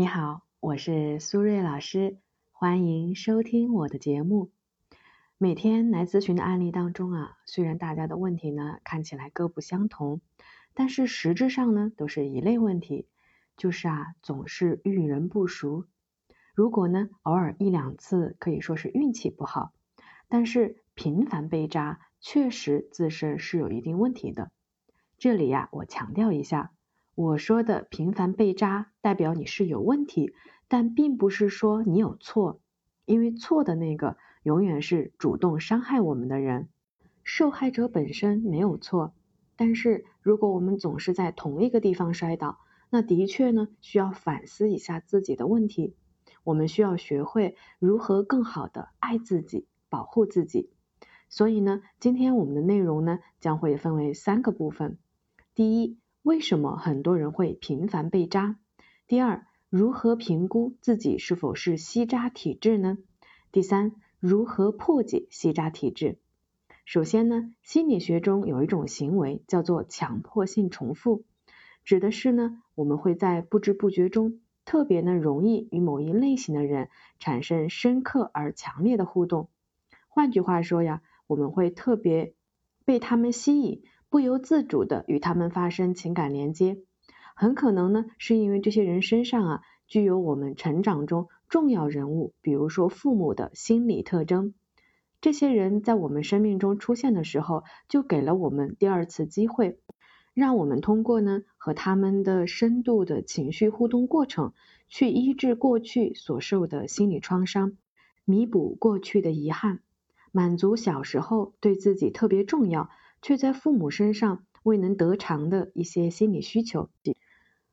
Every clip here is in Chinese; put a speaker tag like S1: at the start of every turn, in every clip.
S1: 你好，我是苏瑞老师，欢迎收听我的节目。每天来咨询的案例当中啊，虽然大家的问题呢看起来各不相同，但是实质上呢都是一类问题，就是啊总是遇人不淑。如果呢偶尔一两次可以说是运气不好，但是频繁被扎，确实自身是有一定问题的。这里呀，我强调一下。我说的频繁被扎，代表你是有问题，但并不是说你有错，因为错的那个永远是主动伤害我们的人，受害者本身没有错。但是如果我们总是在同一个地方摔倒，那的确呢需要反思一下自己的问题。我们需要学会如何更好的爱自己，保护自己。所以呢，今天我们的内容呢将会分为三个部分。第一。为什么很多人会频繁被扎？第二，如何评估自己是否是吸渣体质呢？第三，如何破解吸渣体质？首先呢，心理学中有一种行为叫做强迫性重复，指的是呢，我们会在不知不觉中特别呢容易与某一类型的人产生深刻而强烈的互动。换句话说呀，我们会特别被他们吸引。不由自主的与他们发生情感连接，很可能呢是因为这些人身上啊具有我们成长中重要人物，比如说父母的心理特征。这些人在我们生命中出现的时候，就给了我们第二次机会，让我们通过呢和他们的深度的情绪互动过程，去医治过去所受的心理创伤，弥补过去的遗憾，满足小时候对自己特别重要。却在父母身上未能得偿的一些心理需求。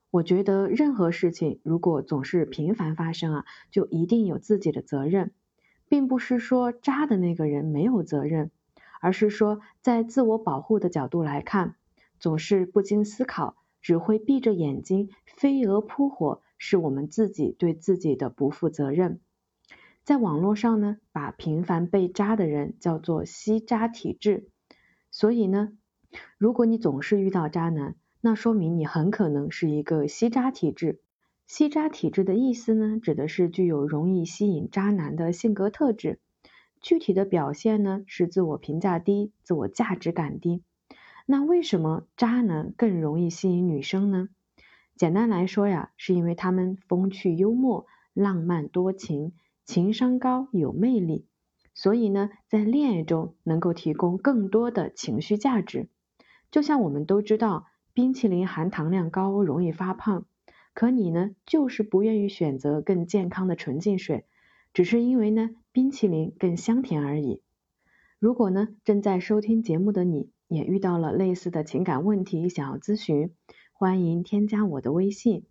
S1: 我觉得任何事情如果总是频繁发生啊，就一定有自己的责任，并不是说渣的那个人没有责任，而是说在自我保护的角度来看，总是不经思考，只会闭着眼睛飞蛾扑火，是我们自己对自己的不负责任。在网络上呢，把频繁被渣的人叫做吸渣体质。所以呢，如果你总是遇到渣男，那说明你很可能是一个吸渣体质。吸渣体质的意思呢，指的是具有容易吸引渣男的性格特质。具体的表现呢，是自我评价低、自我价值感低。那为什么渣男更容易吸引女生呢？简单来说呀，是因为他们风趣幽默、浪漫多情、情商高、有魅力。所以呢，在恋爱中能够提供更多的情绪价值。就像我们都知道，冰淇淋含糖量高，容易发胖。可你呢，就是不愿意选择更健康的纯净水，只是因为呢，冰淇淋更香甜而已。如果呢，正在收听节目的你也遇到了类似的情感问题，想要咨询，欢迎添加我的微信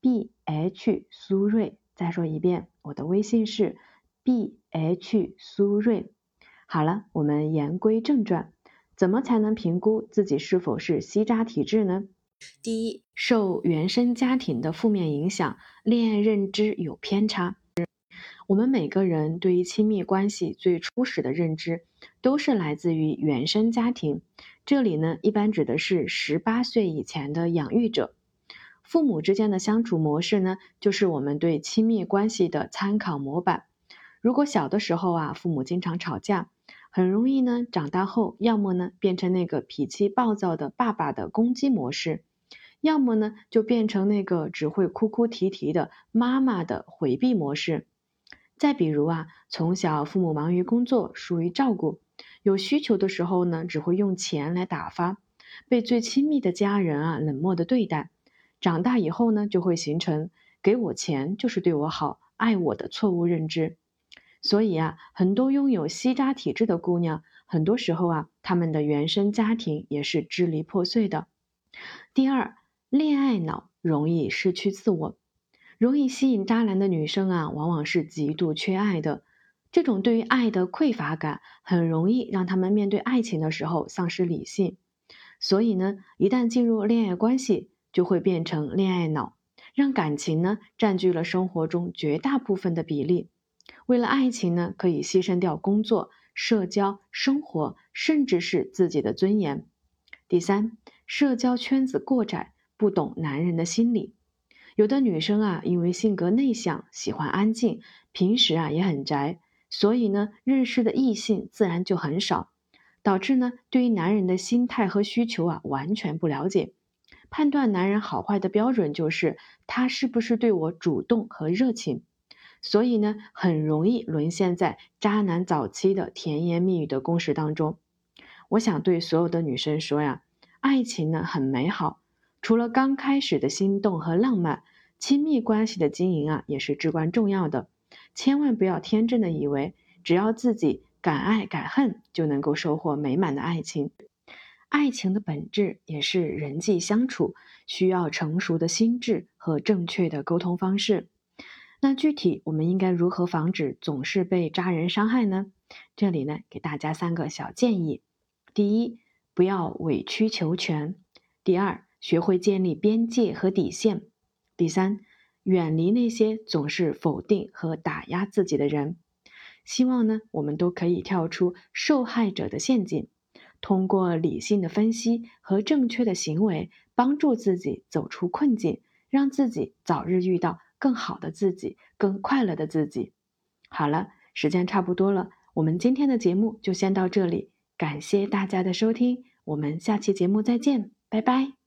S1: b h 苏瑞。再说一遍，我的微信是。B H 苏瑞，好了，我们言归正传，怎么才能评估自己是否是吸渣体质呢？第一，受原生家庭的负面影响，恋爱认知有偏差。我们每个人对于亲密关系最初始的认知，都是来自于原生家庭。这里呢，一般指的是十八岁以前的养育者，父母之间的相处模式呢，就是我们对亲密关系的参考模板。如果小的时候啊，父母经常吵架，很容易呢，长大后要么呢变成那个脾气暴躁的爸爸的攻击模式，要么呢就变成那个只会哭哭啼啼的妈妈的回避模式。再比如啊，从小父母忙于工作，疏于照顾，有需求的时候呢，只会用钱来打发，被最亲密的家人啊冷漠的对待。长大以后呢，就会形成给我钱就是对我好，爱我的错误认知。所以啊，很多拥有吸渣体质的姑娘，很多时候啊，她们的原生家庭也是支离破碎的。第二，恋爱脑容易失去自我，容易吸引渣男的女生啊，往往是极度缺爱的。这种对于爱的匮乏感，很容易让他们面对爱情的时候丧失理性。所以呢，一旦进入恋爱关系，就会变成恋爱脑，让感情呢占据了生活中绝大部分的比例。为了爱情呢，可以牺牲掉工作、社交、生活，甚至是自己的尊严。第三，社交圈子过窄，不懂男人的心理。有的女生啊，因为性格内向，喜欢安静，平时啊也很宅，所以呢，认识的异性自然就很少，导致呢，对于男人的心态和需求啊，完全不了解。判断男人好坏的标准就是他是不是对我主动和热情，所以呢，很容易沦陷在渣男早期的甜言蜜语的攻势当中。我想对所有的女生说呀，爱情呢很美好，除了刚开始的心动和浪漫，亲密关系的经营啊也是至关重要的。千万不要天真的以为只要自己敢爱敢恨就能够收获美满的爱情。爱情的本质也是人际相处，需要成熟的心智和正确的沟通方式。那具体我们应该如何防止总是被渣人伤害呢？这里呢，给大家三个小建议。第一，不要委曲求全；第二，学会建立边界和底线；第三，远离那些总是否定和打压自己的人。希望呢，我们都可以跳出受害者的陷阱，通过理性的分析和正确的行为，帮助自己走出困境，让自己早日遇到更好的自己，更快乐的自己。好了，时间差不多了，我们今天的节目就先到这里。感谢大家的收听，我们下期节目再见，拜拜。